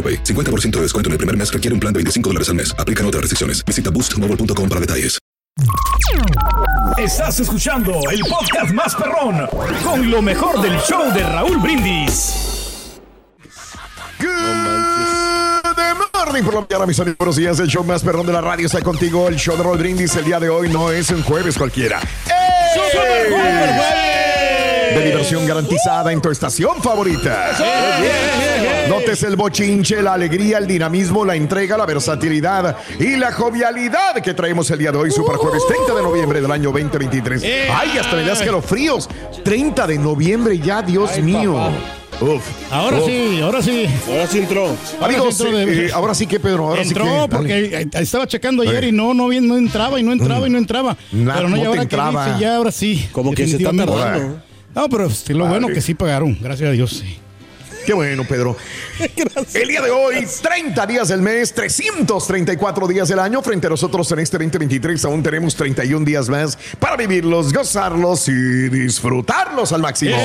AroPay. 50% de descuento en el primer mes requiere un plan de 25 dólares al mes. Aplican otras restricciones. Visita boostmobile.com para detalles. Estás escuchando el podcast más perrón con lo mejor del show de Raúl Brindis. Good morning por la mañana, mis amigos. Buenos días. El show más perrón de la radio está contigo. El show de Raúl Brindis el día de hoy no es un jueves cualquiera. De diversión garantizada en tu estación favorita. Notes el bochinche, la alegría, el dinamismo, la entrega, la versatilidad y la jovialidad que traemos el día de hoy, Super Jueves 30 de noviembre del año 2023. Ay, hasta me das que los fríos. 30 de noviembre ya, Dios mío. Uf. Ahora Uf. sí, ahora sí. Ahora sí entró. Amigos, sí entró de- eh, ahora sí que Pedro, ahora entró sí que. porque eh, estaba checando ayer Eh. y no, no, bien, no entraba y no entraba y no entraba. Na- pero no, no y te ahora entraba. que dice, ya ahora sí. Como que se está tardando. No, pero sí, lo bueno Vale. que sí pagaron, gracias a Dios. sí. Qué bueno, Pedro. El día de hoy, 30 días del mes, 334 días del año. Frente a nosotros en este 2023 aún tenemos 31 días más para vivirlos, gozarlos y disfrutarlos al máximo.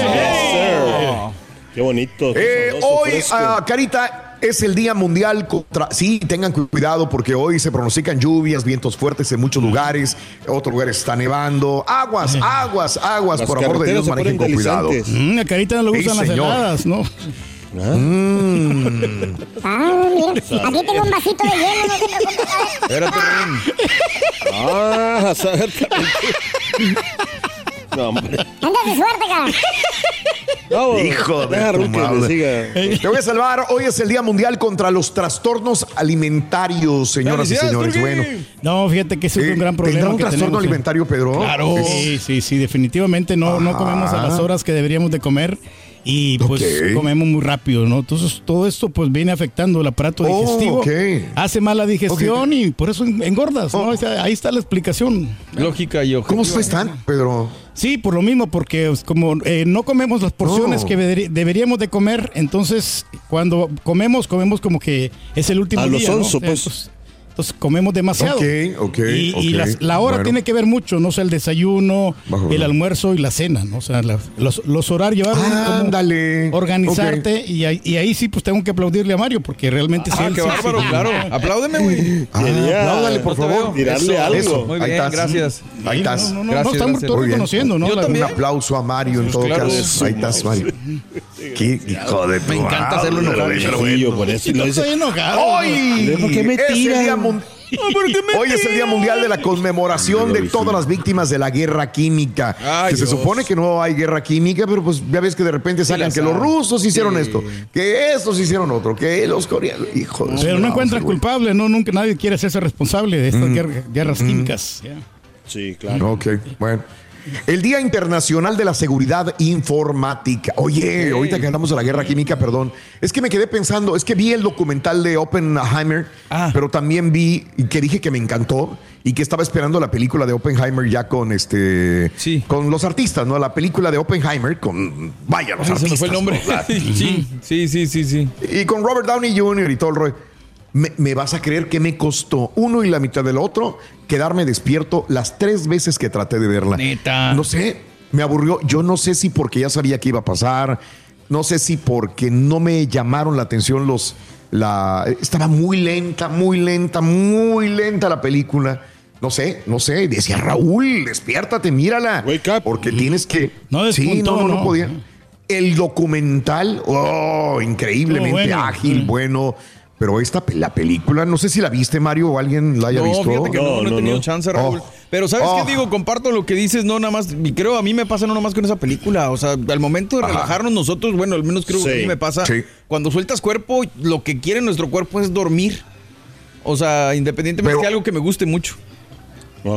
Qué bonito. Eh, hoy, ah, Carita, es el Día Mundial contra... Sí, tengan cu- cuidado porque hoy se pronostican lluvias, vientos fuertes en muchos lugares. Otros lugares está nevando. Aguas, aguas, aguas. Las por amor de Dios, manejen con cuidado. Mm, a Carita no le Sí, gustan las heladas, ¿no? Mm. Ah, mira, aquí tengo un vasito de hielo, no se preocupe. Espérate. Ah, a saber. No, hombre. Anda de suerte, cara. Hijo de tu Ruth que le madre. siga. Te voy a salvar. Hoy es el Día Mundial contra los trastornos alimentarios, señoras y ¡Felicidades, señores. Bueno, No, fíjate que ese es eh, un gran ¿tendrá problema un que trastorno tenemos. alimentario, Pedro? Claro. Sí, sí, sí, definitivamente no, no comemos a las horas que deberíamos de comer y pues comemos muy rápido, ¿no? Entonces todo esto pues viene afectando el aparato Oh, digestivo, ok. hace mala digestión y por eso engordas, ¿no? Oh. O sea, ahí está la explicación. Lógica y ¿Cómo están, Pedro? Sí, por lo mismo, porque pues, como eh, no comemos las porciones Oh. que deberíamos de comer, entonces cuando comemos, comemos como que es el último A día, ¿no? sonso, O sea, pues. Entonces, comemos demasiado. Ok, ok, Y, y las- la hora Bueno. tiene que ver mucho, no sé, el desayuno, Bajo, el almuerzo y la cena, ¿no? O sea, la- los, los horarios, Ándale. organizarte y, ahí, y ahí sí pues tengo que aplaudirle a Mario porque realmente sí. Ah, él qué sí- bárbaro, sí- claro. Apláudeme, güey. Ah, apláudale, por No favor. Tirarle algo. Eso. Muy Ahí bien, estás. gracias. Ahí estás. No, Gracias, no, estamos todos reconociendo, ¿no? Yo. Un aplauso a Mario en todo claro. caso. Ahí estás, Mario. Qué hijo de Me encanta hacerlo enojar. Sí, yo por eso No lo dice. estoy enojado. Hoy ¿Por qué me el tiran? día mun- Hoy es el Día Mundial de la conmemoración de todas las víctimas de la guerra química. Ay, que se Dios. supone que no hay guerra química, pero pues ya ves que de repente sacan que los rusos hicieron Sí. esto, que estos hicieron otro, que los coreanos. Hijo Pero no encuentran culpable, no, nunca nadie quiere hacerse responsable de estas guerra- guerras químicas. Ya. Sí, claro. Ok, bueno. El Día Internacional de la Seguridad Informática. Oye, ahorita que hablamos de la guerra química, perdón, es que me quedé pensando, es que vi el documental de Oppenheimer, Ah. pero también vi que dije que me encantó y que estaba esperando la película de Oppenheimer ya con este, Sí. con los artistas, ¿no? La película de Oppenheimer con, vaya, los Ay, se me artistas. fue el nombre. ¿no? sí, sí, sí, sí, sí. Y con Robert Downey Jr. y todo el rollo. Me, me vas a creer que me costó uno y la mitad del otro quedarme despierto las tres veces que traté de verla. Neta. No sé, me aburrió. Yo no sé si porque ya sabía que iba a pasar, no sé si porque no me llamaron la atención los. La, estaba muy lenta, muy lenta, muy lenta la película. No sé, no sé. Decía Raúl, despiértate, mírala. Wake up. Porque tienes que. No sí, despuntó, no, no, no no. podía. El documental, oh, increiblemente Oh, bueno. ágil, Mm. bueno, Pero esta, la película, no sé si la viste, Mario, o alguien la haya No, visto. fíjate que no, no, he tenido chance, Raúl. Oh. Pero ¿sabes Oh. qué digo? Comparto lo que dices, no nada más, y creo a mí me pasa no nada más con esa película, o sea, al momento de Ajá. relajarnos nosotros, bueno, al menos creo que a mí me pasa, sí. cuando sueltas cuerpo, lo que quiere nuestro cuerpo es dormir. O sea, independientemente Pero- de algo que me guste mucho.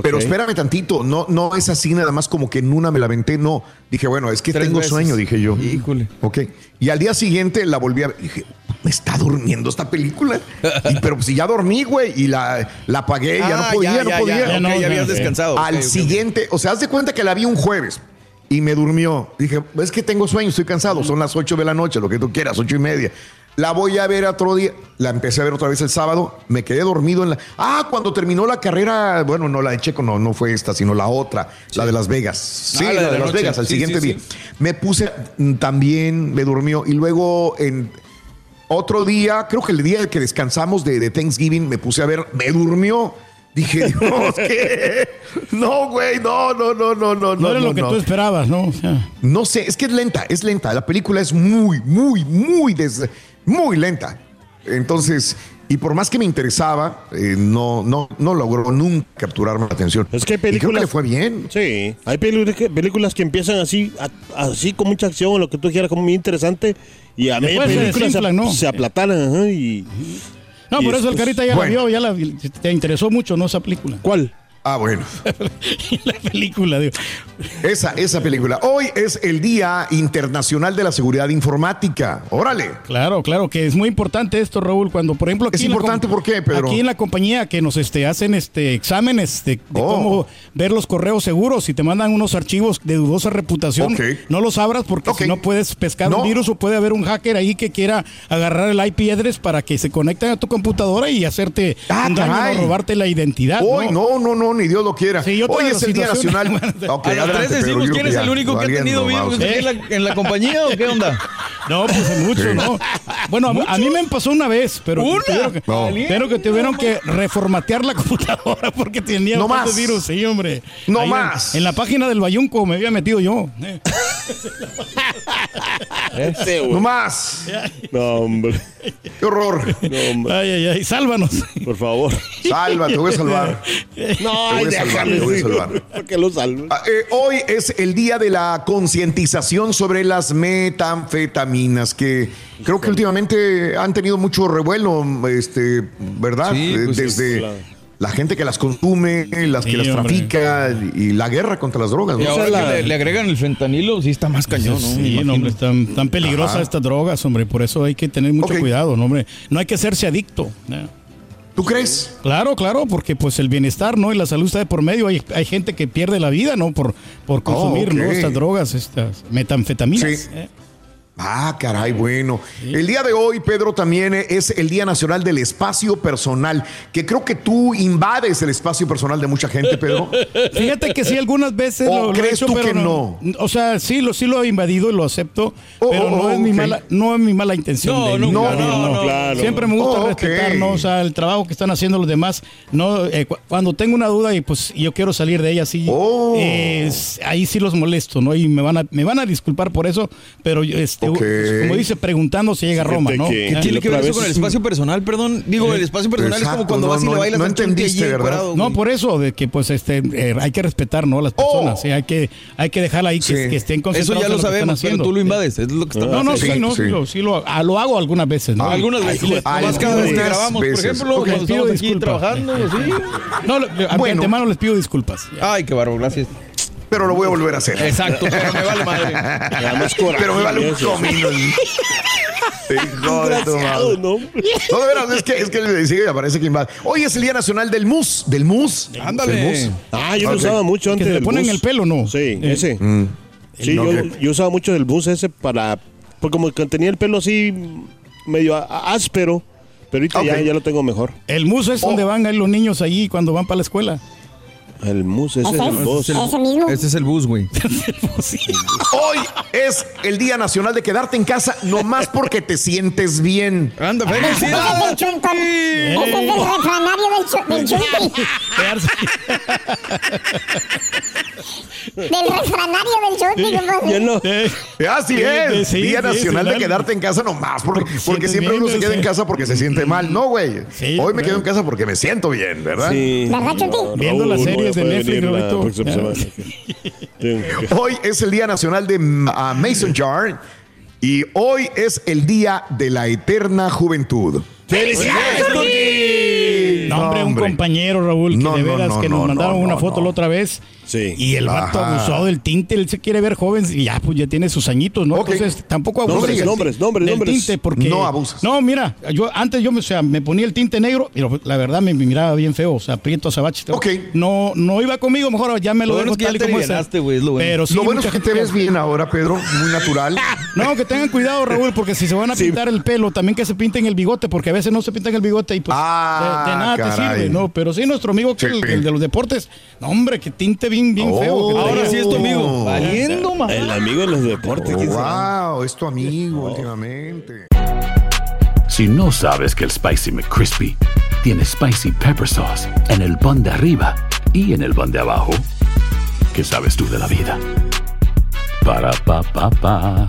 Pero espérame tantito, no, no es así nada más como que en una me la aventé, no. Dije, bueno, es que Tres tengo veces. sueño, dije yo. Híjole. Ok. Y al día siguiente la volví a ver. Dije, me está durmiendo esta película. Y, pero si ya dormí, güey, y la, la apagué, ya Ah, no podía, ya, no ya, podía. ya, ok, ya habías descansado, Al siguiente, o sea, haz de cuenta que la vi un jueves. Y me durmió. Dije, es que tengo sueño, estoy cansado. Son las 8 de la noche, lo que tú quieras, ocho y media. La voy a ver otro día. La empecé a ver otra vez el sábado. Me quedé dormido en la. Ah, cuando terminó la carrera. Bueno, no la de Checo, no, no fue esta, sino la otra, la de Las Vegas. Sí, Ah, la, la de, de la Las noche. Vegas, al Sí, siguiente sí, día. sí. Me puse mm, también, me durmió. Y luego en otro día, creo que el día que descansamos de, de Thanksgiving, me puse a ver, me durmió. Dije, Dios, ¿qué? No, güey, no, no, no, no, no. No era lo que no. tú esperabas, ¿no? O sea, No sé, es que es lenta, es lenta. La película es muy, muy, muy, des- muy lenta. Entonces, y por más que me interesaba, eh, no, no, no logró nunca capturarme la atención. Es que hay Y creo películas. que le fue bien. Sí, hay películas que, películas empiezan así, a- así con mucha acción, lo que tú quieras, como muy interesante. Y a media Después se ¿no? se aplatanan. ajá, y, no, Y por eso el después- Carita ya bueno. la vio, ya la, te interesó mucho, ¿no? Esa película. ¿Cuál? Ah, bueno. la película, digo. Esa, esa película. Hoy es el Día Internacional de la Seguridad Informática. Órale. Claro, claro, que es muy importante esto, Raúl, cuando por ejemplo aquí Es en la importante, ¿por qué, Pedro? Aquí en la compañía que nos este, hacen este exámenes de, de Oh. cómo ver los correos seguros y te mandan unos archivos de dudosa reputación, no los abras porque si no puedes pescar No. un virus o puede haber un hacker ahí que quiera agarrar el IP address para que se conecten a tu computadora y hacerte Ah, un daño robarte la identidad. Hoy, no, no, no, ni Dios lo quiera. Sí, Hoy es el Día Nacional. Ok, a las adelante, tres decimos quién es el único que ha tenido aquí en la, en la compañía o qué onda? No, pues mucho. ¿no? Bueno, a- a mí me pasó una vez, pero ¿Una? tuvieron que, No. pero que tuvieron que reformatear la computadora porque tenía No más. virus, sí, hombre. No Ahí más. En, la página del Bayunco me había metido yo. eh. No más. No, hombre. Qué horror. No, hombre. Ay, ay, ay, sálvanos. Por favor. Salva, te voy a salvar. No, Te ay, voy a salvar, te voy a salvar. ¿Por qué lo salvo? Ah, eh, hoy es el día de la concientización sobre las metanfetaminas, que creo que últimamente han tenido mucho revuelo, este, ¿verdad? Sí, pues, Desde claro. la gente que las consume, las que Sí, las hombre. trafica y la guerra contra las drogas. Y ¿no? ahora sea, la- que le, le agregan el fentanilo, sí está más cañón, ¿no? Sí, no, hombre, están tan peligrosas Ajá. estas drogas, hombre. Por eso hay que tener mucho cuidado, no, hombre. No hay que hacerse adicto. ¿Tú crees? Claro, claro, porque pues el bienestar, ¿no? Y la salud está de por medio. Hay, hay gente que pierde la vida, ¿no? Por, por consumir, ¿no? ok. Estas drogas, estas metanfetaminas. Sí. eh. Ah, caray, bueno. El día de hoy, Pedro, también es el Día Nacional del Espacio Personal, que creo que tú invades el espacio personal de mucha gente, Pedro. Fíjate que sí, algunas veces ¿O lo, lo he crees hecho, tú pero que no? O sea, sí lo, sí lo he invadido y lo acepto, Oh, pero oh, no, oh, es mi ok. mala, no es mi mala intención. No, de invadir, no, no, claro. Siempre me gusta Oh, ok. respetar, ¿no? O sea, el trabajo que están haciendo los demás. No, eh, cu- cuando tengo una duda y pues yo quiero salir de ella, sí, Oh. eh, ahí sí los molesto, ¿no? Y me van a, me van a disculpar por eso, pero este, Ok. como dice, preguntando si llega a Roma, ¿no? Eh, ¿Qué tiene que ver eso con el espacio personal? Perdón, digo, el espacio personal es Exacto, como cuando no, vas y no, le bailas no entendiste, allí ¿verdad? encuerado, No, por eso, de que pues este eh, hay que respetar, ¿no? Las personas, Oh. sí, hay que, hay que dejarla ahí que, Sí. que estén Eso concentrados ya en lo sabemos, pero tú lo invades, es lo que está No, no, Sí, sí, no, sí. sí, lo, sí lo, ah, lo hago algunas veces, ¿no? Algunas veces, Ay, más cada vez que grabamos, veces. por ejemplo, cuando Les pido estamos aquí disculpas. trabajando, así. No, de Bueno. antemano les pido disculpas. Ay, qué barro, gracias. Pero lo voy a volver a hacer. Exacto, pero me vale madre. Pero me vale un comino. Hijo de tu madre. ¿no? No, de veras, es que, es que le sigue y aparece que invade. Hoy es el Día Nacional del Mus. ¿Del Mus? Ándale. Del mus. Ah, yo lo usaba mucho Que antes se le ponen bus. el pelo, ¿no? Sí, Eh. ese. Mm. Sí, No, yo, usaba mucho del bus ese para... Porque como que tenía el pelo así medio áspero, pero ahorita ya, ya lo tengo mejor. El muso es donde Oh. van ahí los niños allí cuando van para la escuela. El mus ese Ese del es, bus. ese mismo. Este es el bus, güey. Hoy es el Día Nacional de quedarte en casa nomás porque te sientes bien. Anda, Ese es del felicidades. chuntón. Ese es del refranario del, del. Del refranario del compadre. Yo no. Así Sí, es. sí, Día sí, Nacional sí, de quedarte en casa nomás. Porque, Porque siempre bien, uno se queda en casa porque se siente mal. No, güey. Sí, Hoy me quedo en casa porque me siento bien, ¿verdad? Sí. ¿Verdad, Chuti? Viendo las series de puede Netflix, Roberto. Sí. Hoy es el Día Nacional de ah, Mason Jar y hoy es el Día de la Eterna Juventud. ¡Felicidades, Turki! No, hombre, un compañero, Raúl, que No, de no, veras no, que nos no, mandaron no, una no, foto no. la otra vez. Sí. Y el vato Ajá. abusó del tinte, él se quiere ver joven y ya, pues ya tiene sus añitos, ¿no? Entonces tampoco abusa Nombres, del- nombres, nombres, del nombres. tinte porque No abusas. No, mira, yo antes yo me, o sea, me ponía el tinte negro y la verdad me, me miraba bien feo, o sea, prieto azabache. Ok. No no iba conmigo, mejor ya me lo Lo dejo tal y como es. lo bueno. Pero sí, Lo bueno es mucha que te gente- ves bien ahora, Pedro, muy natural. No, que tengan cuidado, Raúl, porque si se van a pintar el pelo, también que se pinten el bigote, porque a veces no se pintan el bigote y pues Ah, de, de nada caray. te sirve, ¿no? Pero sí, nuestro amigo, que Sí. el, el de los deportes, no, hombre, que tinte bien, bien Oh. feo. que Ahora sí es tu amigo. Oh. Valiendo, ma. El amigo de los deportes. ¿quién será? wow, es tu amigo últimamente. Si no sabes que el Spicy McCrispy tiene Spicy Pepper Sauce en el pan de arriba y en el pan de abajo, ¿qué sabes tú de la vida? Para, pa, pa, pa.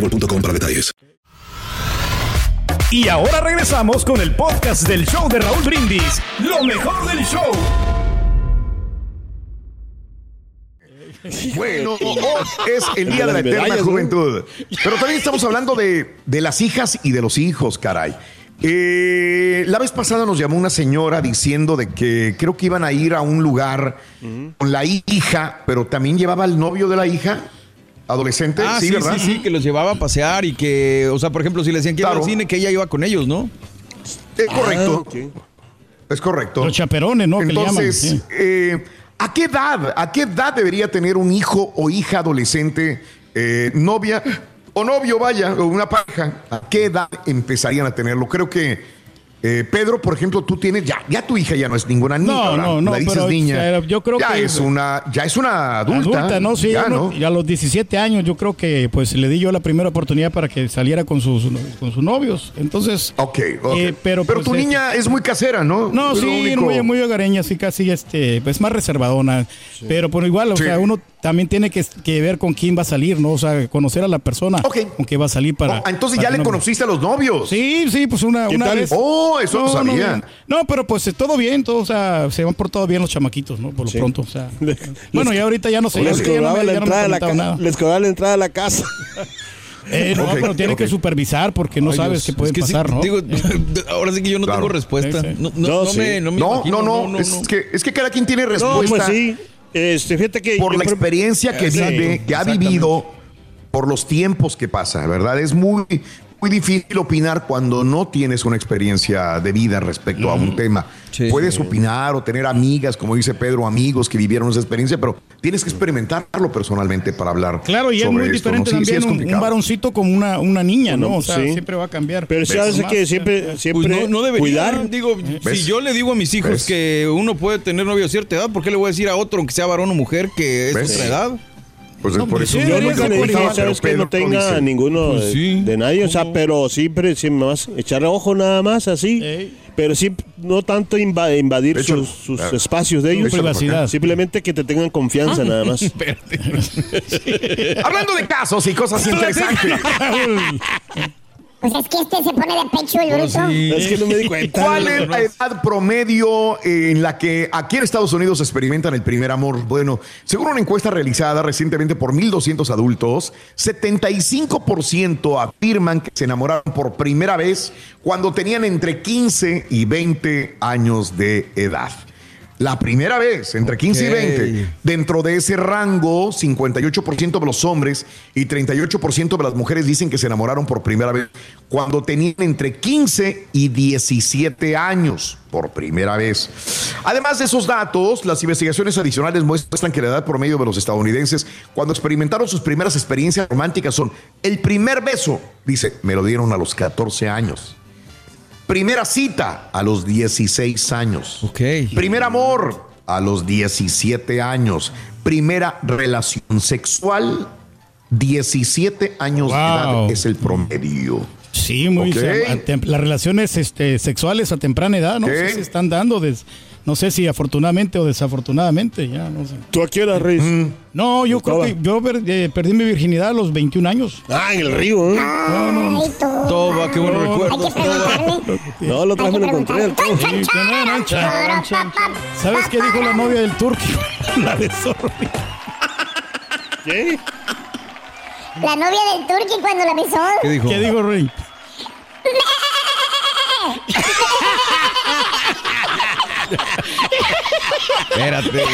boostmobile.com para detalles. Y ahora regresamos con el podcast del show de Raúl Brindis. Lo mejor del show. Bueno, hoy es el Día de la Eterna. Juventud. Pero también estamos hablando de, de las hijas y de los hijos, caray. Eh, la vez pasada nos llamó una señora diciendo de que creo que iban a ir a un lugar con la hija, pero también llevaba al novio de la hija, adolescente, Ah, sí, sí, ¿verdad? sí, sí, que los llevaba a pasear y que, o sea, por ejemplo, si le decían que iba al cine, que ella iba con ellos, ¿no? Eh, correcto, Ah, es correcto. Los chaperones, ¿no? que le llaman. Entonces, sí. eh, ¿a qué edad, a qué edad debería tener un hijo o hija adolescente, eh, novia o novio, vaya, o una pareja? ¿A qué edad empezarían a tenerlo? Creo que eh, Pedro, por ejemplo, tú tienes ya, ya tu hija ya no es ninguna niña, No, ahora no, no, la dices pero, niña. yo creo ya que- es una, ya es una adulta, Adulta, ¿no? Sí, ya, a los 17 años yo creo que pues le di yo la primera oportunidad para que saliera con sus, con sus novios. Entonces, Ok, ok. Eh, pero, pues, tu niña es muy casera, ¿no? No, Es sí, muy, muy hogareña, sí, casi este, pues más reservadona. Pero por igual, o Sí. sea, uno también tiene que, que ver con quién va a salir, ¿no? O sea, conocer a la persona Ok. con quien va a salir para. Oh, entonces para ya que le no- conociste a los novios. Sí, sí, pues una, ¿Qué una tal? vez. Oh, eso no, sabía. No, pero pues eh, todo bien, todo, o sea, se van por todo bien los chamaquitos, ¿no? Por lo Sí. pronto, o sea. Bueno, ya ahorita ya no sé. Les cobraba la entrada a la comentaron ca- nada. les cobraba la entrada a la casa. Eh, no, pero tiene que supervisar porque no Ay, sabes Dios, qué puede es que sí, pasar, ¿no? digo, Eh, ahora sí que yo no Claro. tengo respuesta. No, no, No, no sí. me, no me No, imagino, no, no, es, Que, es que cada quien tiene No, respuesta. pues sí. Este, fíjate que por la experiencia que Exacto, vive, que ha vivido, por los tiempos que pasa, ¿verdad? Es muy, muy difícil opinar cuando no tienes una experiencia de vida respecto a un tema. Sí. Puedes opinar o tener amigas, como dice Pedro, amigos que vivieron esa experiencia, pero tienes que experimentarlo personalmente para hablar. Claro, y es muy esto, ¿no? diferente Sí, sí, también es un- varoncito como una, una niña, ¿no? O sea, sí. siempre va a cambiar. Pero sí ¿Ves? hace que siempre, siempre Pues no, no debería, cuidar. digo, ¿Ves? si yo le digo a mis hijos ¿Ves? que uno puede tener novio a cierta edad, ¿por qué le voy a decir a otro, aunque sea varón o mujer, que es ¿Ves? otra edad? Pues No, por pues eso sí, Yo nunca le dije, ¿sabes que no tenga dice, ninguno Pues de, sí. de nadie? O sea, pero siempre, siempre más echarle ojo nada más así. Ey. Pero sí, no tanto inva- invadir Échalo. sus, sus Claro. espacios de Su ellos. privacidad. Simplemente que te tengan confianza nada más. Hablando de casos y cosas interesantes. Pues es que este se pone de pecho el bruto. Es que no me di cuenta. ¿Cuál es la edad promedio en la que aquí en Estados Unidos experimentan el primer amor? Bueno, según una encuesta realizada recientemente por 1.200 adultos, 75% afirman que se enamoraron por primera vez cuando tenían entre 15 y 20 años de edad. La primera vez, entre 15 y Ok. 20. Dentro de ese rango, 58% de los hombres y 38% de las mujeres dicen que se enamoraron por primera vez cuando tenían entre 15 y 17 años por primera vez. Además de esos datos, las investigaciones adicionales muestran que la edad promedio de los estadounidenses cuando experimentaron sus primeras experiencias románticas son el primer beso, dice, me lo dieron a los 14 años. Primera cita a los 16 años. Ok. Primer amor a los 17 años. Primera relación sexual, 17 años de edad es el promedio. Sí, muy Ok. a tem- las relaciones este, sexuales a temprana edad, no si se están dando, des- no sé si afortunadamente o desafortunadamente, ya no sé. ¿Tú a qué hora, Reyes? No, yo creo Estaba. que yo per- eh, perdí mi virginidad a los 21 años. Ah, en el río, ¿eh? Ay, tú. Toba, qué preguntarle. No, Hay vez que me lo encontré. Sí, no, no, no. ¿Sabes qué dijo la novia del turco? la de zorro. ¿Qué? La novia del turqui cuando la besó. ¿Qué dijo? ¿Qué dijo Rey? Espérate.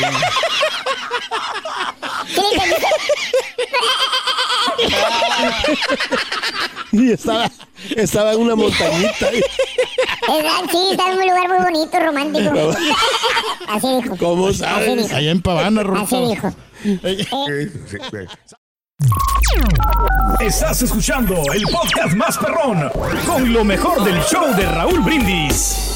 Y estaba, estaba en una montañita. ¿Verdad? Sí, está en un lugar muy bonito, romántico. Así dijo. ¿Cómo Así sabes? dijo. Allá en Pavana, Así dijo. Estás escuchando el podcast más perrón con lo mejor del show de Raúl Brindis.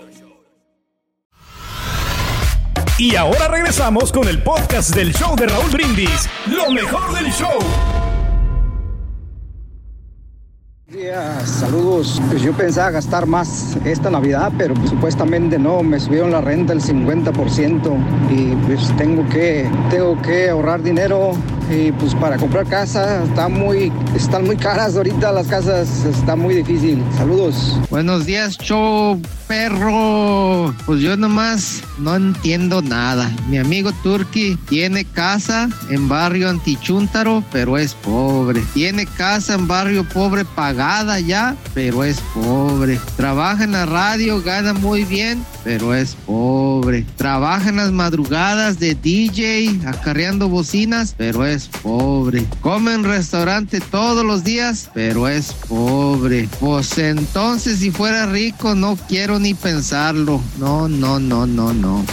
Y ahora regresamos con el podcast del show de Raúl Brindis, lo mejor del show. días, saludos. Pues yo pensaba gastar más esta Navidad, pero pues, supuestamente no, me subieron la renta el 50% y pues tengo que, tengo que ahorrar dinero y pues para comprar casa está muy, están muy caras ahorita las casas, está muy difícil. Saludos. Buenos días, show perro. Pues yo nomás no entiendo nada. Mi amigo Turki tiene casa en barrio Antichúntaro, pero es pobre. Tiene casa en barrio pobre pagada ya, pero es pobre. Trabaja en la radio, gana muy bien, pero es pobre. Trabaja en las madrugadas de DJ, acarreando bocinas, pero es pobre. Come en restaurante todos los días, pero es pobre. Pues entonces si fuera rico no quiero ni pensarlo. No, no, no, no, no.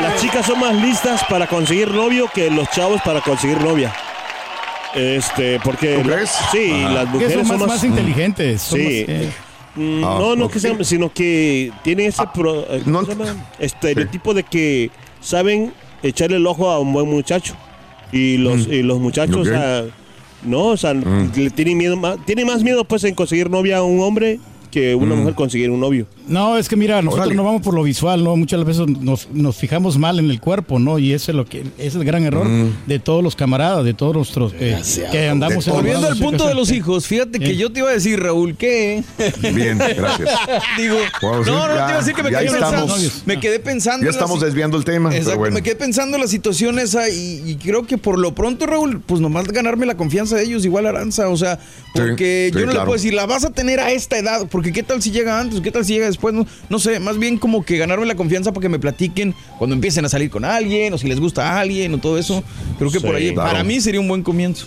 Las chicas son más listas para conseguir novio que los chavos para conseguir novia. Este, porque ¿Tú crees? sí, Ajá. las mujeres son más, son más inteligentes. son Sí. más, eh, Mm, Ah, no, no ok. que sean, sino que tienen ese pro- eh, estereotipo de que saben echarle el ojo a un buen muchacho. Y los, y los muchachos, o sea, no, o sea, le tienen miedo más, tienen más miedo pues en conseguir novia a un hombre que una mujer conseguir un novio. No, es que mira, nosotros Órale. no vamos por lo visual, ¿no? Muchas veces nos, nos fijamos mal en el cuerpo, ¿no? Y ese es lo que es el gran error de todos los camaradas, de todos nuestros eh, que andamos Volviendo al punto de los hijos, fíjate que Eh. yo te iba a decir, Raúl, que. Bien, gracias. Digo, Wow, sí, no, no, no ya- te iba a decir que me quedé pensando. estamos- Me quedé pensando. Ya la estamos desviando el tema. Exacto, pero bueno. me quedé pensando en la situación esa y, y creo que por lo pronto, Raúl, pues nomás ganarme la confianza de ellos, igual Aranza, o sea, porque sí, yo no le puedo decir, la vas a tener a esta edad, porque qué tal si llega antes, qué tal si llega después, no, no sé, más bien como que ganarme la confianza para que me platiquen cuando empiecen a salir con alguien o si les gusta a alguien o todo eso. Creo que por ahí, claro. para mí sería un buen comienzo.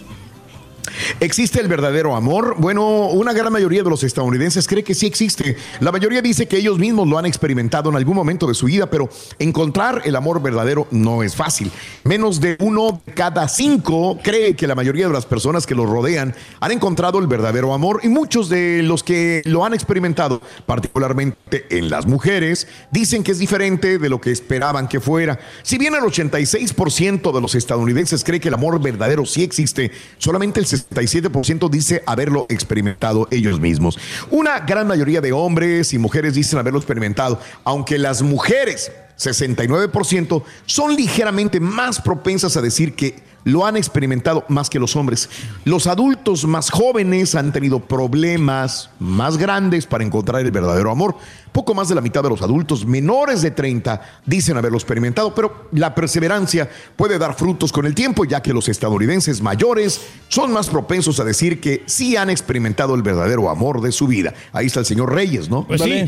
¿Existe el verdadero amor? Bueno, una gran mayoría de los estadounidenses cree que sí existe. La mayoría dice que ellos mismos lo han experimentado en algún momento de su vida, pero encontrar el amor verdadero no es fácil. Menos de uno de cada cinco cree que la mayoría de las personas que los rodean han encontrado el verdadero amor y muchos de los que lo han experimentado, particularmente en las mujeres, dicen que es diferente de lo que esperaban que fuera. Si bien el 86% de los estadounidenses cree que el amor verdadero sí existe, solamente el 67% dice haberlo experimentado ellos mismos. Una gran mayoría de hombres y mujeres dicen haberlo experimentado, aunque las mujeres, 69%, son ligeramente más propensas a decir que lo han experimentado más que los hombres. Los adultos más jóvenes han tenido problemas más grandes para encontrar el verdadero amor. Poco más de la mitad de los adultos menores de 30 dicen haberlo experimentado, pero la perseverancia puede dar frutos con el tiempo, ya que los estadounidenses mayores son más propensos a decir que sí han experimentado el verdadero amor de su vida. Ahí está el señor Reyes, ¿no? Pues sí,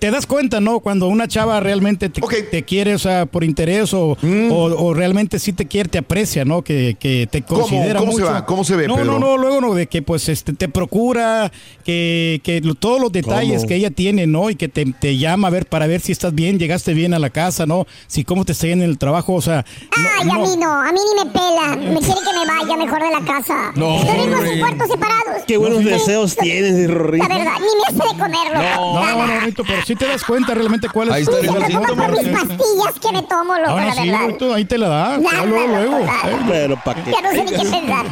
te das cuenta, ¿no? Cuando una chava realmente te, te quiere, o sea, por interés o, Mm. o, o realmente sí te quiere, te aprecia, ¿no? Que, que te ¿Cómo? considera ¿Cómo se mucho. va? ¿Cómo se ve, No, Pedro? no, no, luego no, de que pues este te procura, que, que todos los detalles ¿Cómo? que ella tiene, ¿no? Y que te, te llama a ver para ver si estás bien, llegaste bien a la casa, ¿no? Si cómo te está yendo en el trabajo, o sea, Ay, a mí no, a mí ni me pela. Me quiere que me vaya mejor de la casa. No, Dormimos en cuartos separados. Qué buenos deseos tienes, Rory. La verdad, ni me hace de comerlo. no, no, Rito, pero sí te das cuenta realmente cuál es Ahí está por mis pastillas que me tomo, loco, Ah, la no, sí, verdad. Rito, ahí te la da, Nada, luego, luego. Pero para. Ya no sé ni qué pensar.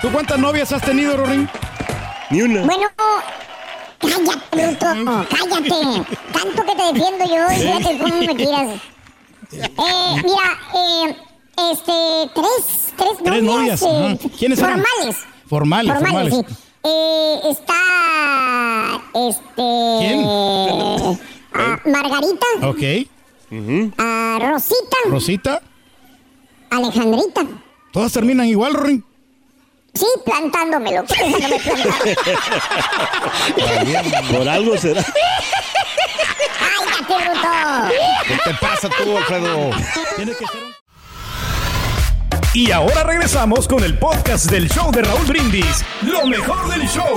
¿Tú cuántas novias has tenido, Rorín? Ni una. Bueno, cállate, bruto. Cállate. Tanto que te defiendo yo y fíjate cómo me tiras. Eh, mira, eh, este, tres, tres novias. Tres novias, eh. ¿Quiénes eran? Formales. Formales, formales. sí. Eh, está, este... ¿Quién? ah, Margarita, Ok. Ah, Rosita, Rosita, Alejandrita. todas terminan igual, Rorín. Sí, plantándomelo. Por algo será. ¡Cállate, bruto! ¿Qué te pasa tú, Alfredo? Y ahora regresamos con el podcast del show de Raúl Brindis. Lo mejor del show.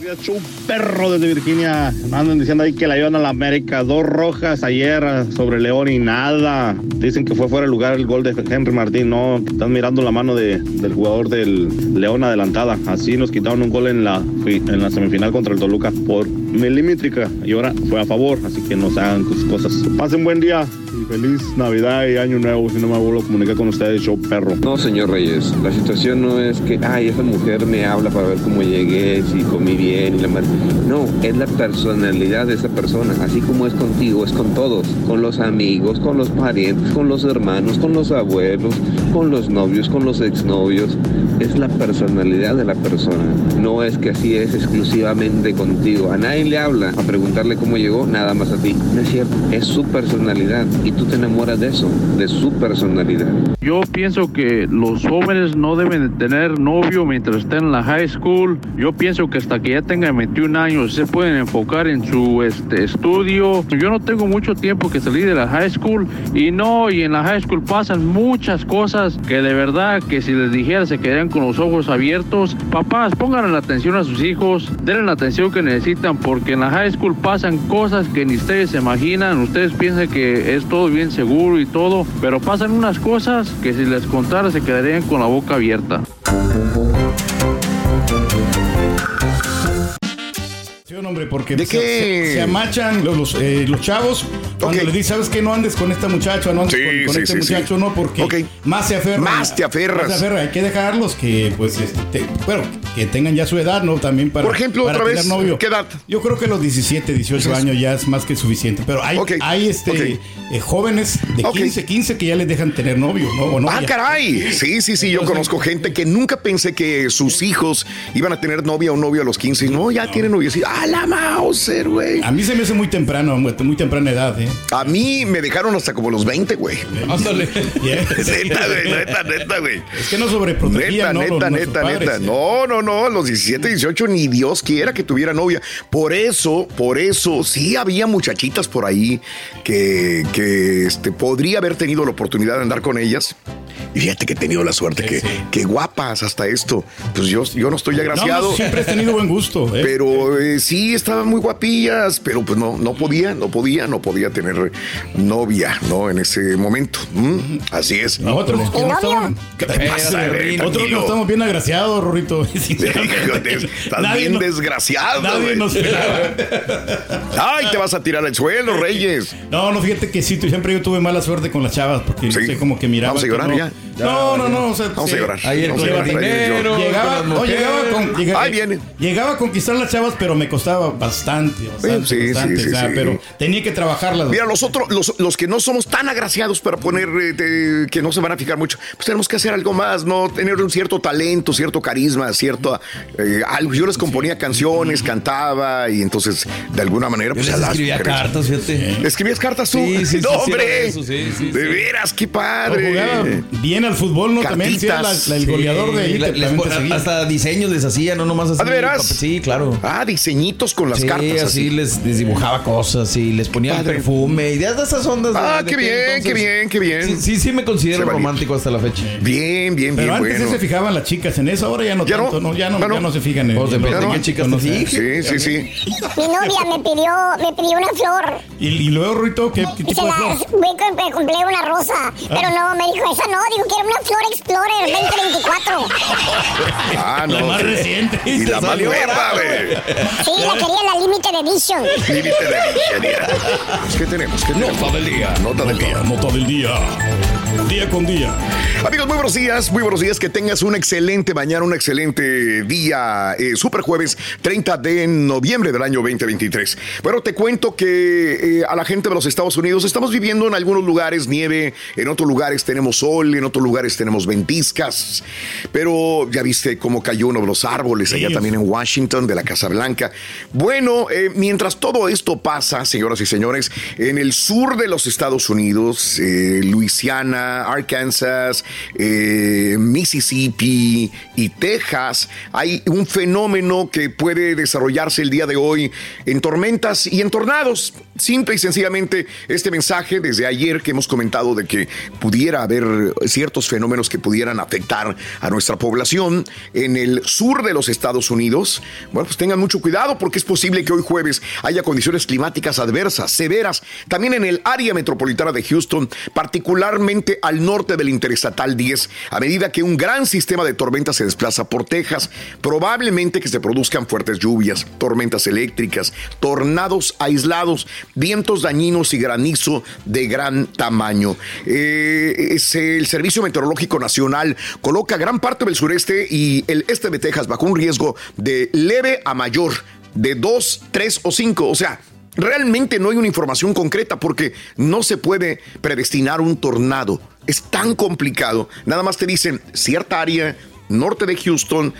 Días, show perro desde Virginia. Andan diciendo ahí que la llevan a la América. Dos rojas ayer ah, sobre León y nada. Dicen que fue fuera de lugar el gol de Henry Martín. No, están mirando la mano de- del jugador del León adelantada. Así nos quitaron un gol en la, en la semifinal contra el Toluca por milimétrica. Y ahora fue a favor. Así que no se hagan sus cosas. Pasen buen día y feliz Navidad y Año Nuevo. Si no me vuelvo a comunicar con ustedes, show perro. No, señor Reyes, la situación no es que, ay, esa mujer me habla para ver cómo llegué, si comí bien y la madre. No, es la personalidad de esa persona. Así como es contigo, es con todos. Con los amigos, con los parientes, con los hermanos, con los abuelos, con los novios, con los exnovios. Es la personalidad de la persona. No es que así es exclusivamente contigo. A nadie le habla a preguntarle cómo llegó, nada más a ti. No es cierto, es su personalidad. Y tú te enamoras de eso, de su personalidad. Yo pienso que los jóvenes no deben de tener novio mientras estén en la high school. Yo pienso que hasta que ya tengan 21 años se pueden enfocar en su este, estudio. Yo no tengo mucho tiempo que salir de la high school y no, y en la high school pasan muchas cosas que de verdad que si les dijera se quedarían con los ojos abiertos. Papás, pongan la atención a sus hijos, denle la atención que necesitan porque en la high school pasan cosas que ni ustedes se imaginan. Ustedes piensan que es todo bien seguro y todo, pero pasan unas cosas que si les contara se quedarían con la boca abierta. Sí, hombre, porque ¿De se, qué? se- se amachan los, los, eh, los chavos cuando les dicen, ¿sabes qué? No andes con esta muchacha, no andes Sí, con, con sí, este sí, muchacho, no, porque más se aferran. Más te aferras. Más se aferran. Hay que dejarlos que, pues, este, te- bueno, que tengan ya su edad, ¿no? También para. Por ejemplo, para otra tener vez, novio. ¿qué edad? Yo creo que los 17, 18 años ya es más que suficiente. Pero hay, hay este, eh, jóvenes de 15, 15 que ya les dejan tener novio, ¿no? O novia. Ah, caray. Sí, sí, sí. Yo conozco gente que nunca pensé que sus hijos iban a tener novia o novio a los 15. No, ya tienen novio. Sí, ¡Ah, la Mauser, güey! A mí se me hace muy temprano, muy temprana edad, ¿eh? A mí me dejaron hasta como los 20, güey. Ándale. neta, güey, neta, neta, güey. Es que no sobreprotegían, Neta, ¿no? neta, Los- neta, neta. No, no, no. Los 17, 18, ni Dios quiera que tuviera novia. Por eso, por eso, sí había muchachitas por ahí que, que este, podría haber tenido la oportunidad de andar con ellas. Y fíjate que he tenido la suerte, que, que guapas hasta esto. Pues yo, yo no estoy agraciado. No, siempre has tenido buen gusto, ¿eh? Pero eh, sí, estaban muy guapillas, pero pues no, no podía, no podía, no podía tener novia, ¿no? En ese momento. ¿Mm? Así es. Otros que no estaban. ¿Qué te pasa, güey? Otros Tranquilo. no estamos bien agraciados, Rorrito. Estás Nadie bien desgraciado, Nadie nos. Ay, te vas a tirar al suelo, Reyes. No, no, fíjate que sí, siempre yo tuve mala suerte con las chavas porque no sé, como que miraba. Vamos a llorar no, ya. No, no, no. o sea, Vamos sí. a llorar. Ahí el Vamos a con llorar. dinero, Llegaba, llegaba con, llega- Ahí viene. llegaba a conquistar las chavas, pero me costaba bastante, bastante, Sí, sí, bastante, sí, o sea, sí. pero tenía que trabajarlas. Mira, los otros, los, los que no somos tan agraciados para poner, eh, de- que no se van a fijar mucho, pues tenemos que hacer algo más, ¿no? Tener un cierto talento, cierto carisma, cierto eh, algo. Yo les componía canciones, cantaba y entonces, de alguna manera, Yo pues les a las escribía mujeres- cartas, fíjate. ¿Escribías cartas tú? Sí, sí, sí, no, sí, hombre. eso, sí, sí, de sí. veras, qué padre. jugaba bien al fútbol, ¿no? También sí, la- la- el goleador de ahí. La- les también hasta diseños les hacía, no nomás así. ¿Ah, de veras? Sí, claro. Ah, diseñitos con las sí, cartas. así, Así. Les, les dibujaba cosas y les ponía perfume y de de esas ondas. de- Ah, de qué aquel bien, entonces. qué bien, qué bien. Sí, sí, sí me considero romántico hasta la fecha. Bien, bien, Pero bien. antes bueno. sí se fijaban las chicas en eso, ahora ya no ¿Ya no? tanto, no, ya no, ¿Ya no? ya no se fijan en Pues depende los de qué chicas no. Sí, sí, sí. Mi novia me pidió, me pidió una flor. Y, luego, Ruito, ¿qué, qué Y se tipo de la flor? compré una rosa. Pero no, me dijo, esa no, digo que era una Flor Explorer 2024. Ah, no. La más reciente. Y la más nueva, güey. Sí, la quería la Limited Edition. Límite de ingeniería. ¿Qué tenemos? ¿Qué tenemos? Nota del día. Nota del día. Nota del día. Día con día. Amigos, muy buenos días, muy buenos días. Que tengas un excelente mañana, un excelente día. eh, super jueves 30 de noviembre del año 2023. Bueno, te cuento que eh, a la gente de los Estados Unidos estamos viviendo en algunos lugares nieve, en otros lugares tenemos sol, en otros lugares tenemos ventiscas. Pero ya viste cómo cayó uno de los árboles allá Sí. también en Washington, de la Casa Blanca. Bueno, eh, mientras todo esto pasa, señoras y señores, en el sur de los Estados Unidos, eh, Arkansas, eh, Mississippi y Texas, hay un fenómeno que puede desarrollarse el día de hoy en tormentas y en tornados. Simple y sencillamente este mensaje desde ayer que hemos comentado de que pudiera haber ciertos fenómenos que pudieran afectar a nuestra población en el sur de los Estados Unidos. Bueno, pues tengan mucho cuidado porque es posible que hoy jueves haya condiciones climáticas adversas, severas, también en el área metropolitana de Houston, particularmente al norte del Interestatal 10, a medida que un gran sistema de tormentas se desplaza por Texas. Probablemente que se produzcan fuertes lluvias, tormentas eléctricas, tornados aislados, vientos dañinos y granizo de gran tamaño. Eh, el Servicio Meteorológico Nacional coloca gran parte del sureste y el este de Texas bajo un riesgo de leve a mayor de 2, 3 o 5. O sea, realmente no hay una información concreta porque no se puede predestinar un tornado. Es tan complicado. Nada más te dicen cierta área, norte de Houston,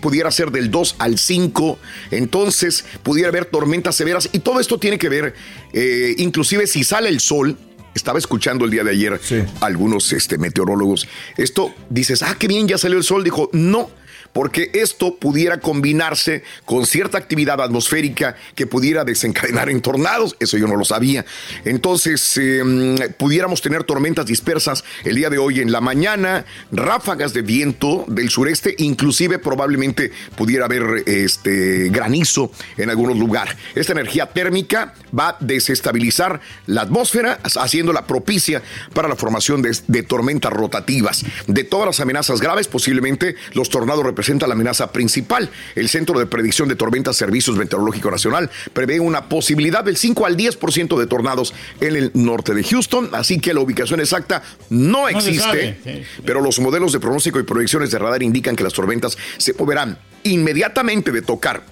pudiera ser del 2 al 5, entonces pudiera haber tormentas severas y todo esto tiene que ver, eh, inclusive si sale el sol, estaba escuchando el día de ayer algunos este, meteorólogos, esto dices, ah, qué bien, ya salió el sol, dijo, no. Porque esto pudiera combinarse con cierta actividad atmosférica que pudiera desencadenar en tornados. Eso yo no lo sabía. Entonces, eh, pudiéramos tener tormentas dispersas el día de hoy en la mañana, ráfagas de viento del sureste, inclusive probablemente pudiera haber este granizo en algún lugar. Esta energía térmica va a desestabilizar la atmósfera, haciéndola propicia para la formación de, de tormentas rotativas. De todas las amenazas graves, posiblemente los tornados representan la amenaza principal. El Centro de Predicción de Tormentas Servicios Meteorológico Nacional prevé una posibilidad del 5 al 10% de tornados en el norte de Houston, así que la ubicación exacta no existe, sí. pero los modelos de pronóstico y proyecciones de radar indican que las tormentas se moverán inmediatamente de tocar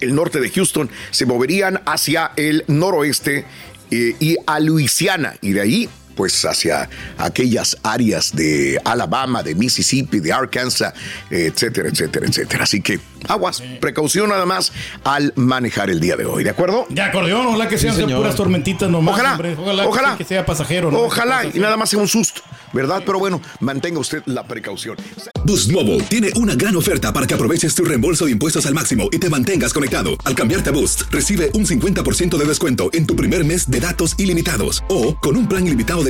el norte de Houston, se moverían hacia el noroeste eh, y a Luisiana, y de ahí pues hacia aquellas áreas de Alabama, de Mississippi, de Arkansas, etcétera, etcétera, etcétera. Así que aguas, precaución nada más al manejar el día de hoy, ¿de acuerdo? Ya acordeón, ojalá que sean Sí, puras tormentitas nomás. Ojalá, hombre. ojalá, ojalá, que sea pasajero. ¿no? Ojalá y nada más sea un susto, ¿verdad? Pero bueno, mantenga usted la precaución. Boost Mobile tiene una gran oferta para que aproveches tu reembolso de impuestos al máximo y te mantengas conectado. Al cambiarte a Boost, recibe un 50% de descuento en tu primer mes de datos ilimitados. O, con un plan ilimitado de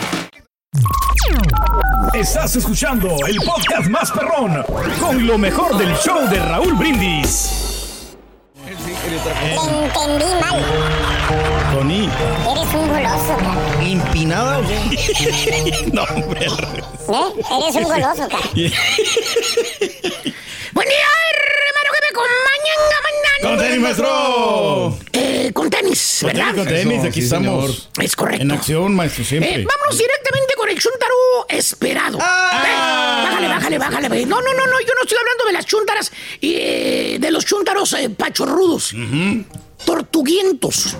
Estás escuchando el podcast más perrón con lo mejor del show de Raúl Brindis. Te entendí mal. Tony. Eres un goloso, cara. ¿Impinada o qué? no, hombre. ¿Eh? Eres un goloso, cara. Buen día, hermano, que me acompañan a Con tenis, maestro. Eh, con tenis, Con ¿verdad? tenis, con tenis, aquí Sí, estamos. Es correcto. En acción, maestro, siempre. Eh, vámonos el chuntaro esperado. Ah. Bájale, bájale, bájale. güey. No, no, no, no, yo no estoy hablando de las chuntaras y eh, de los chuntaros eh, pachorrudos. Tortuguientos.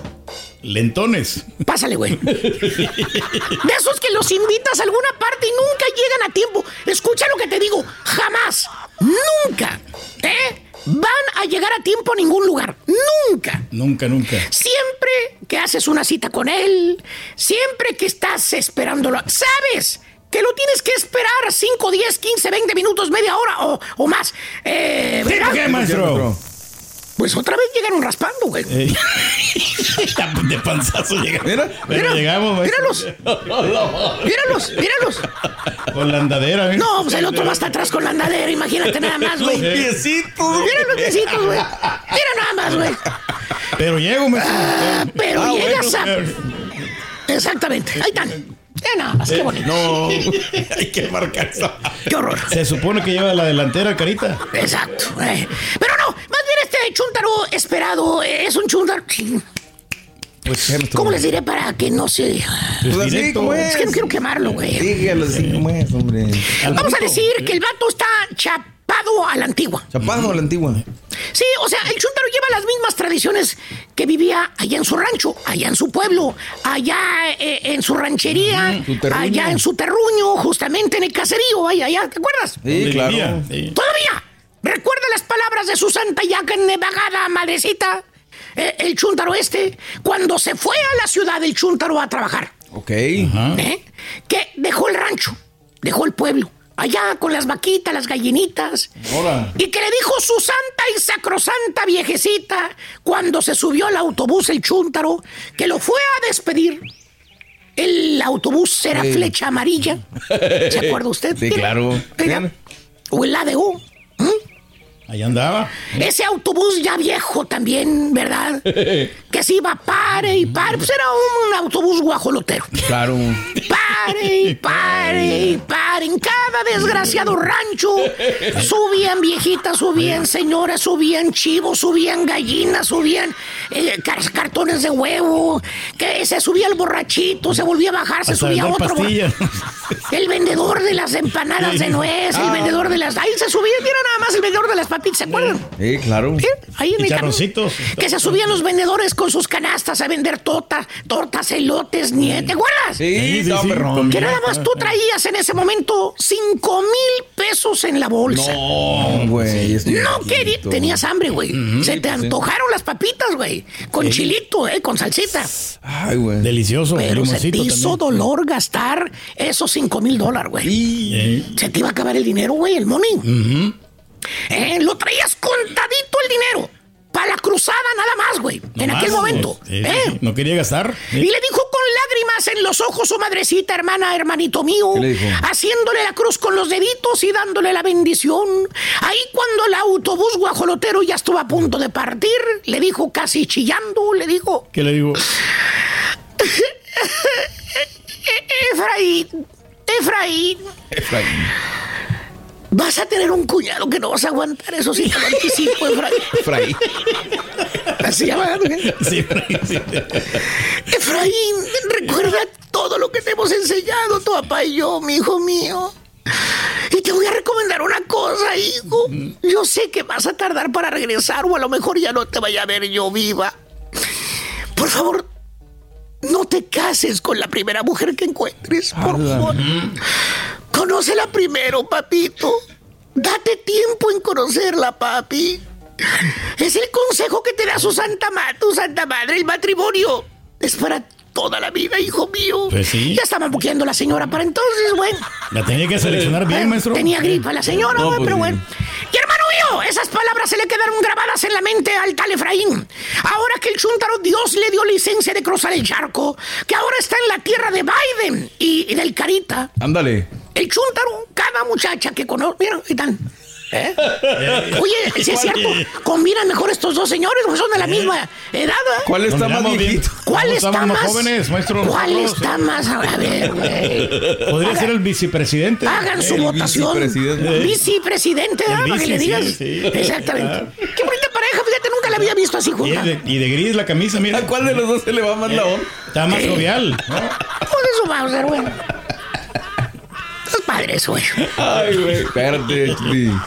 Lentones. Pásale, güey. De esos que los invitas a alguna parte y nunca llegan a tiempo. Escucha lo que te digo. Jamás. Nunca. ¿Eh? Van a llegar a tiempo a ningún lugar. Nunca. Nunca, nunca. Siempre que haces una cita con él, siempre que estás esperándolo, sabes que lo tienes que esperar 5, 10, 15, 20 minutos, media hora o, o más. Eh, ¿verdad? ¿Qué, maestro? Pues otra vez llegaron raspando, güey. Eh, de panzazo llegamos. Mira, mira, llegamos, míralos. Míralos, míralos. Con la andadera, ¿eh? No, pues el otro va hasta atrás con la andadera, imagínate nada más, güey. Los piecitos. Mira los piecitos, güey. Mira nada más, güey. Pero llego, maestro. Pero Ah, llegas bueno. a... Exactamente, ahí están. Nada más, qué bonito. No, hay que marcar eso. Qué horror. Se supone que lleva la delantera, carita. Exacto. eh. Pero no, más bien este chúntaro esperado eh, es un chúntaro... Pues, ¿Cómo les diré para que no se... Pues así como Es es. que no quiero quemarlo, güey. Dígalo así como es, hombre. Vamos a decir que el vato está chapado a la antigua. Chapado a la antigua. Sí, o sea, el chúntaro lleva las mismas tradiciones que vivía allá en su rancho, allá en su pueblo, allá eh, en su ranchería, allá en su terruño, justamente en el caserío, allá, allá, ¿te acuerdas? Sí, claro. Vivía, sí. Todavía. ¿Recuerda las palabras de su santa yaca nevagada madrecita? Eh, el chúntaro este, cuando se fue a la ciudad del chúntaro a trabajar, Ok. ¿eh? que dejó el rancho, dejó el pueblo, allá con las vaquitas, las gallinitas, Ahora. y que le dijo su santa y sacrosanta viejecita cuando se subió al autobús el chúntaro, que lo fue a despedir. El autobús era Sí. flecha amarilla. ¿Se acuerda usted? Sí, claro. Mira. O el ADO. Ahí andaba. Ese autobús ya viejo también, ¿verdad? Que se iba pare y pare. Pues era un autobús guajolotero. Claro. Pare y pare y pare. En cada desgraciado rancho subían viejitas, subían señoras, subían chivos, subían gallinas, subían eh, car- cartones de huevo. Que se subía el borrachito, se volvía a bajar, se Hasta subía otro. El vendedor de las empanadas de nuez, el vendedor de las. Ahí se subía, mira nada más el vendedor de las papitas, ¿se acuerdan? Sí, claro. ¿Sí? Ahí en Y el. Que se subían los vendedores con sus canastas a vender tortas, tortas, elotes, nie. ¿Te acuerdas? Sí, Sí, sí, perrón. Que nada más tú traías en ese momento cinco mil pesos en la bolsa. No, güey. No un quería, poquito. tenías hambre, güey. Se te sí. antojaron las papitas, güey. Con chilito, eh, con salsita. Ay, güey. Delicioso. Pero se te hizo también. dolor gastar esos cinco mil dólares, güey. Se te iba a acabar el dinero, güey, el money. ujú. Eh, lo traías contadito el dinero. Para la cruzada nada más, güey. en aquel momento. ¿eh? No quería gastar. Y le dijo con lágrimas en los ojos su madrecita, hermana, hermanito mío, ¿Qué le dijo? haciéndole la cruz con los deditos y dándole la bendición. Ahí cuando el autobús guajolotero ya estuvo a punto de partir, le dijo casi chillando, le dijo, ¿Qué le digo? Efraín, Efraín, Efraín. Vas a tener un cuñado que no vas a aguantar, eso sí te lo anticipo, Efraín. Efraín. Así llama, ¿eh? Sí, sí. Efraín, recuerda todo lo que te hemos enseñado tu papá y yo, mi hijo mío. Y te voy a recomendar una cosa, hijo. Yo sé que vas a tardar para regresar o a lo mejor ya no te vaya a ver yo viva. Por favor, no te cases con la primera mujer que encuentres, por favor. Conócela primero, papito. Date tiempo en conocerla, papi. Es el consejo que te da su santa madre, tu santa madre. El matrimonio es para toda la vida, hijo mío. Pues sí. Ya estaba buqueando la señora para entonces, bueno. La tenía que seleccionar bien, maestro. Tenía gripa la señora, No, güey, pues pero bueno. Y hermano mío, esas palabras se le quedaron grabadas en la mente al tal Efraín. Ahora que el chúntaro Dios le dio licencia de cruzar el charco, que ahora está en la tierra de Biden y, y del Carita. Ándale. El chúntaro, cada muchacha que conoce. Mira, ahí están. ¿Eh? Oye, si es cierto, combinan mejor estos dos señores, porque son de la misma edad. ¿eh? ¿Cuál está más viejito? ¿Cuál está más? jóvenes, maestro, ¿Cuál está más? A ver, güey. Podría ser el vicepresidente. Hagan su El votación. vicepresidente. Vicepresidente, ¿verdad? El Para que le digas. sí, sí. Exactamente. Qué bonita pareja, fíjate, nunca la había visto así Y junta. de, y de gris la camisa, mira. ¿A cuál de los dos se le va más la onda? Está más jovial. ¿no? Por eso vamos a ser bueno. Güey. Ay, güey.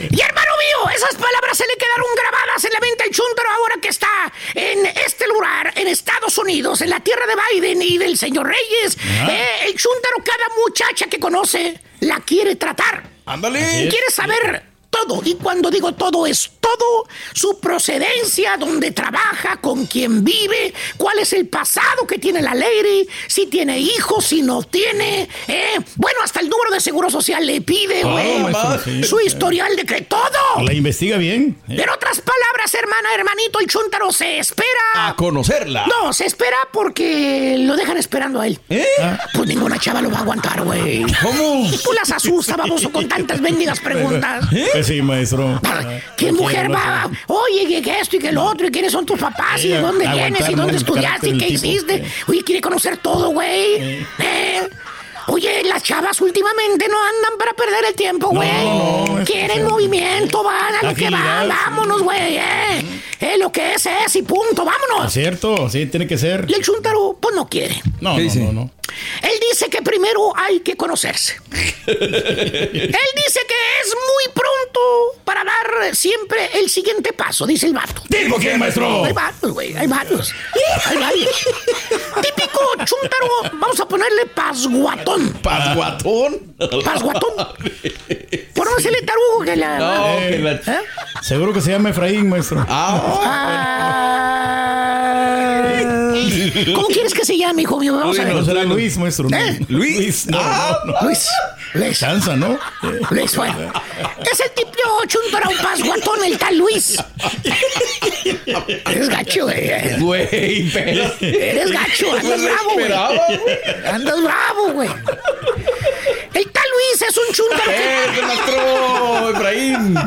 Y hermano mío, esas palabras se le quedaron grabadas en la mente al Chuntaro ahora que está en este lugar, en Estados Unidos, en la tierra de Biden y del señor Reyes. Eh, el Chuntaro, cada muchacha que conoce, la quiere tratar. Ándale. Quiere saber todo. Y cuando digo todo, es todo. Su procedencia, dónde trabaja, con quién vive, cuál es el pasado que tiene la lady, si tiene hijos, si no tiene. eh, bueno, hasta el número de seguro social le pide, güey. sí. Su historial de que todo. La investiga bien. ¿eh? En otras palabras, hermana, hermanito, el chuntaro se espera. A conocerla. No, se espera porque lo dejan esperando a él. ¿Eh? Pues ninguna chava lo va a aguantar, güey. ¿Cómo? Tú las asusta, baboso, con tantas bendigas preguntas. Pues sí, maestro. ¿Qué mujer va? Oye, que, esto y que lo otro, y quiénes son tus papás, y de dónde vienes, y dónde estudiaste, y qué hiciste. Oye, quiere conocer todo, güey. ¿Eh? Oye, las chavas últimamente no andan para perder el tiempo, güey. no, Quieren movimiento, van a lo que van, vámonos, güey. Eh. Eh, lo que es es y punto, Es vámonos. cierto, sí, tiene que ser. Y el chuntaro, pues no quiere. No, ¿Qué no, no, no. Él dice que primero hay que conocerse. Él dice que es muy pronto para dar siempre el siguiente paso, dice el vato. ¿Tipo quién, maestro? Hay varios, güey, hay varios. Hay varios. Típico chuntaro, vamos a ponerle pasguatón. ¿Pasguatón? Pasguatón. Por no decirle tarugo que la. No, Eh. que la... ¿Eh? Seguro que se llama Efraín, maestro. Ah. ¿Cómo quieres que se llame, hijo mío? Vamos a No ver. será Luis, maestro. no. ¿Eh? Luis. No, Ah, no, no. Luis. Luis. Chanza, ¿no? Luis, bueno. Es el tipo chuntaro pasguatón, el tal Luis. Eres gacho, güey. Güey, pero... Eres gacho, andas No bravo, güey. Andas bravo, güey. El tal Luis es un chuntaro ¡Eh, que... maestro!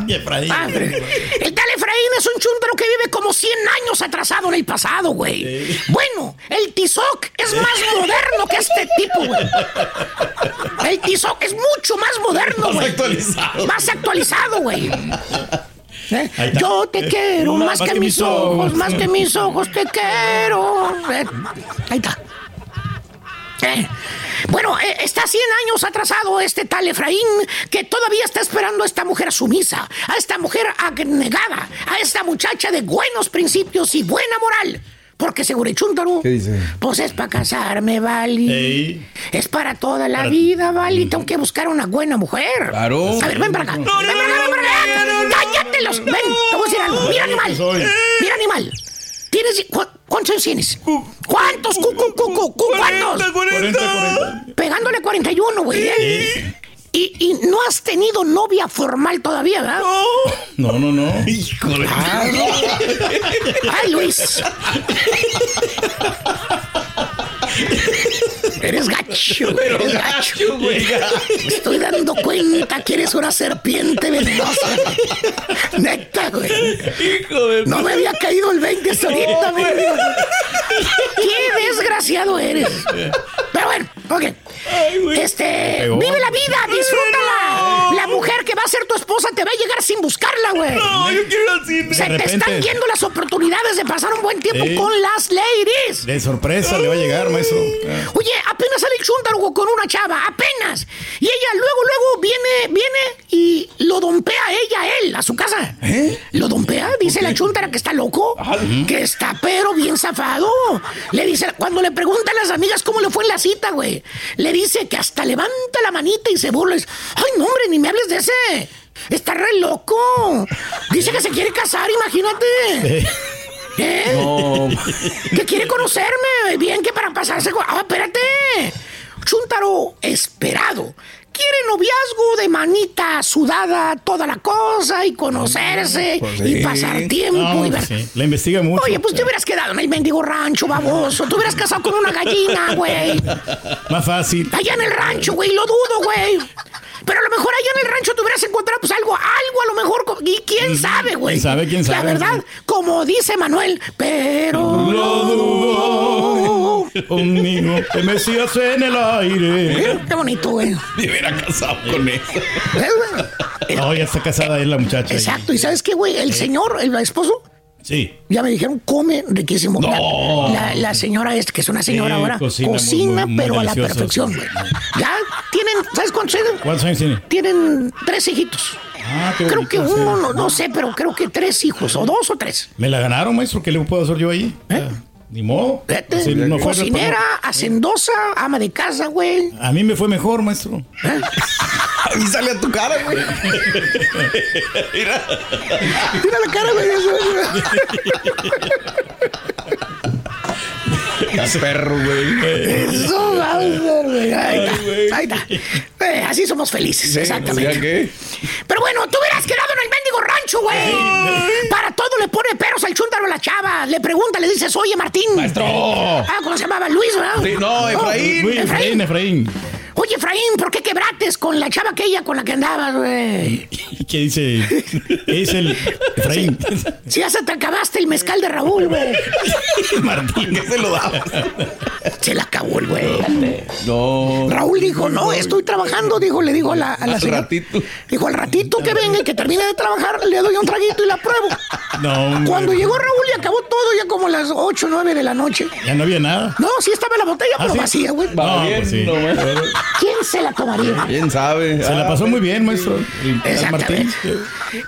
Efraín. Ah, el tal Efraín es un chúntaro que vive como 100 años atrasado en el pasado, güey. Bueno, el Tizoc es más moderno que este tipo, güey. El Tizoc es mucho más moderno, Más güey. actualizado. Más actualizado, güey. ¿Eh? Yo te quiero más, que, mis ojos, más que mis ojos te quiero. Eh, Ahí está. Eh, Bueno, eh, está 100 años atrasado este tal Efraín que todavía está esperando a esta mujer sumisa, a esta mujer abnegada, a esta muchacha de buenos principios y buena moral. Porque seguro chúntaro, ¿Qué dice? pues es para casarme, Vali. Ey. Es para toda la vida, Vali. Tengo que buscar una buena mujer. Claro. A ver, ven para acá. ven para acá, ven para acá. Cállate los. Ven, te voy a decir algo. Mira, animal. Mira, animal. ¿Tienes. cu- ¿Cuántos años tienes? ¿Cuántos? Cu, cu, cu, cu, cu, ¿Cuántos? 40, 40. Pegándole 41, güey. ¿eh? Y, y no has tenido novia formal todavía, ¿verdad? No, no, no. Híjole. Ay, Luis. Eres gacho, eres gacho. güey. Me estoy dando cuenta que eres una serpiente venenosa. Neta, güey. Hijo de... No me había caído el 20 hasta ahorita, güey. Qué desgraciado eres. Pero bueno, ok. Este, vive la vida, disfrútala. La mujer va a ser tu esposa te va a llegar sin buscarla, güey. No, yo quiero ir al cine. Se De te están yendo las oportunidades de pasar un buen tiempo Sí. con las ladies. De sorpresa le va a llegar, maestro. Ah. Oye, apenas sale el chúntaro con una chava, apenas. Y ella luego, luego viene, viene y lo dompea ella, a él, a su casa. ¿Eh? Lo dompea, dice la chúntara que está loco, que está pero bien zafado. Le dice, cuando le preguntan a las amigas cómo le fue en la cita, güey, le dice que hasta levanta la manita y se burla. Ay, no, hombre, ni me hables de ese. Está re loco. Dice que se quiere casar, imagínate. ¿Eh? No. que quiere conocerme, bien que para pasarse con... Ah, espérate. Chuntaro esperado. Quiere noviazgo de manita sudada, toda la cosa, y conocerse, Pues y pasar tiempo, No, y ver... sí, La investiga mucho. Oye, pues te hubieras quedado en el mendigo rancho, baboso. Te hubieras casado con una gallina, güey. Más fácil. Allá en el rancho, güey, lo dudo, güey. Pero a lo mejor allá en el rancho te hubieras encontrado pues algo, algo a lo mejor. Y quién sabe, güey. ¿Quién sabe? ¿Quién La sabe? verdad, como dice Manuel, pero lo dudo. Conmigo te mecías en el aire. Qué bonito, güey. Me hubiera casado con eso. No, ya está casada es la muchacha. Exacto. ¿Y sabes qué, güey? El señor, el esposo, Sí. ya me dijeron, come riquísimo. No. La, la- la señora esta, que es una señora Sí, ahora, cocina cocina, muy- muy- muy pero a la perfección, güey. Ya tienen, ¿sabes cuántos tienen? ¿Cuántos años tiene? Tienen tres hijitos. Ah, qué Creo que uno, no, no sé, pero creo que tres hijos, o dos o tres. Me la ganaron, maestro. ¿Qué le puedo hacer yo ahí? Ah, Ni modo. Vete. Sí, no fue- Cocinera, hacendosa, ama de casa, güey. A mí me fue mejor, maestro. A mí sale a tu cara, güey. Mira la cara, güey. Perro, güey. Eso va a ser, güey. Ahí está. Ahí está. Eh, así somos felices, exactamente. ¿Ya qué? Pero bueno, tú hubieras quedado en el mendigo rancho, güey. Para todo le pone peros al chúntaro a la chava. Le pregunta, le dices, oye, Martín. Maestro. Ah, ¿cómo se llamaba? Luis, ¿verdad? Sí, no, Efraín. Luis, Efraín, Efraín. Oye, Efraín, ¿por qué quebrates con la chava aquella con la que andabas, güey? ¿Qué dice? ¿Qué dice el Efraín? Si ya se te acabaste el mezcal de Raúl, güey. Martín. ¿Qué se lo da? Se la acabó el güey. No. Raúl dijo, no, estoy trabajando, dijo, le dijo a la, a la Al señora. ratito. Dijo, al ratito que venga y que termine de trabajar, le doy un traguito y la pruebo. No, hombre. Cuando llegó Raúl y acabó todo ya como las 8 o 9 de la noche. Ya no había nada. No, sí estaba la botella, ¿Ah, pero sí? vacía, güey. No, pues sí. ¿Quién se la tomaría? ¿Quién sabe? Se la pasó muy bien, maestro. El-. Martín.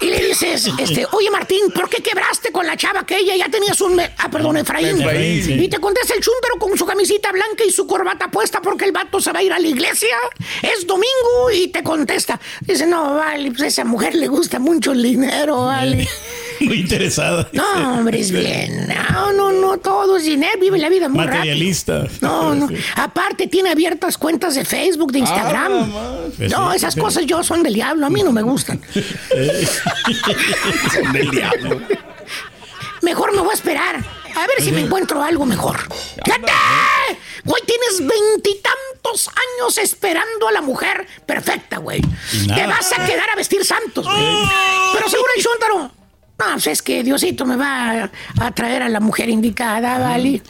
Y le dices, este, oye Martín, ¿por qué quebraste con la chava aquella? Ya tenías un... me- Ah, perdón, Efraín. Efraín, sí. Y te contesta el chúntaro con su camisita blanca y su corbata puesta porque el vato se va a ir a la iglesia. Es domingo y te contesta. Dice, no, vale, pues a esa mujer le gusta mucho el dinero, vale. Muy interesada. No, hombre, es bien. No, no, no, todo es dinero. Vive la vida muy rápido. Materialista. No, no. Aparte tiene abiertas cuentas de Facebook, de Instagram. Pues no, esas cosas yo son del diablo. A mí no me gustan. Son del diablo. Mejor me voy a esperar. A ver si me encuentro algo mejor. ¡Fíjate! Güey, tienes veintitantos años esperando a la mujer perfecta, güey. Te vas a quedar a vestir santos, güey. Pero seguro el chúntaro. No, pues es que Diosito me va a, a traer a la mujer indicada, ¿vale?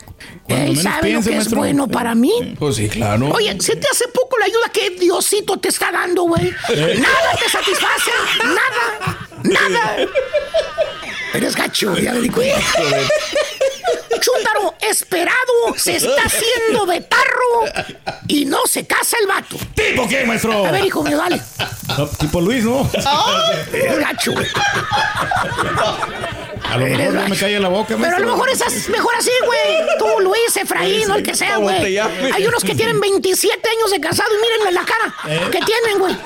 Él sabe piense, lo que es bueno para mí. Pues sí, claro. Oye, ¿se te hace poco la ayuda que Diosito te está dando, güey? Eh. Nada te satisface, nada, nada. Eres gacho, ya me di cuenta. Chúntaro, esperado, se está haciendo de tarro y no se casa el vato. ¿Tipo qué, maestro? A ver, hijo mío, dale. No, tipo Luis, ¿no? Gacho, güey. A lo mejor no me cae la boca, Pero a lo maestro. mejor es mejor así, güey. Tú, Luis, Efraín, o el que sea, ¿Cómo te güey. Hay unos que tienen 27 años de casado y mírenle la cara ¿Eh? que tienen, güey.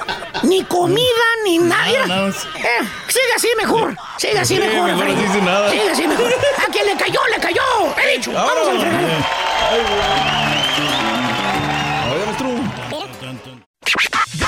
Ni comida, ni nada. No. Eh, sigue así mejor. Sigue así Sí, mejor, mejor Efraín. no dice nada. Sigue así mejor. A quien le cayó, le cayó. He dicho. Vamos al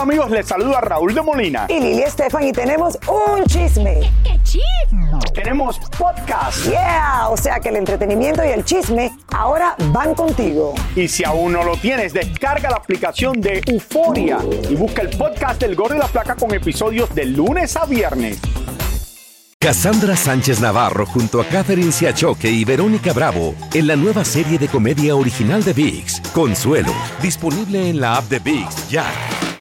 Hola amigos, les saluda Raúl de Molina. Y Lili Estefan y tenemos un chisme. ¿Qué chisme? Tenemos podcast. Yeah, o sea que el entretenimiento y el chisme ahora van contigo. Y si aún no lo tienes, descarga la aplicación de Euforia y busca el podcast del Gordo y la Placa con episodios de lunes a viernes. Cassandra Sánchez Navarro junto a Catherine Siachoque y Verónica Bravo en la nueva serie de comedia original de VIX, Consuelo, disponible en la app de VIX ya.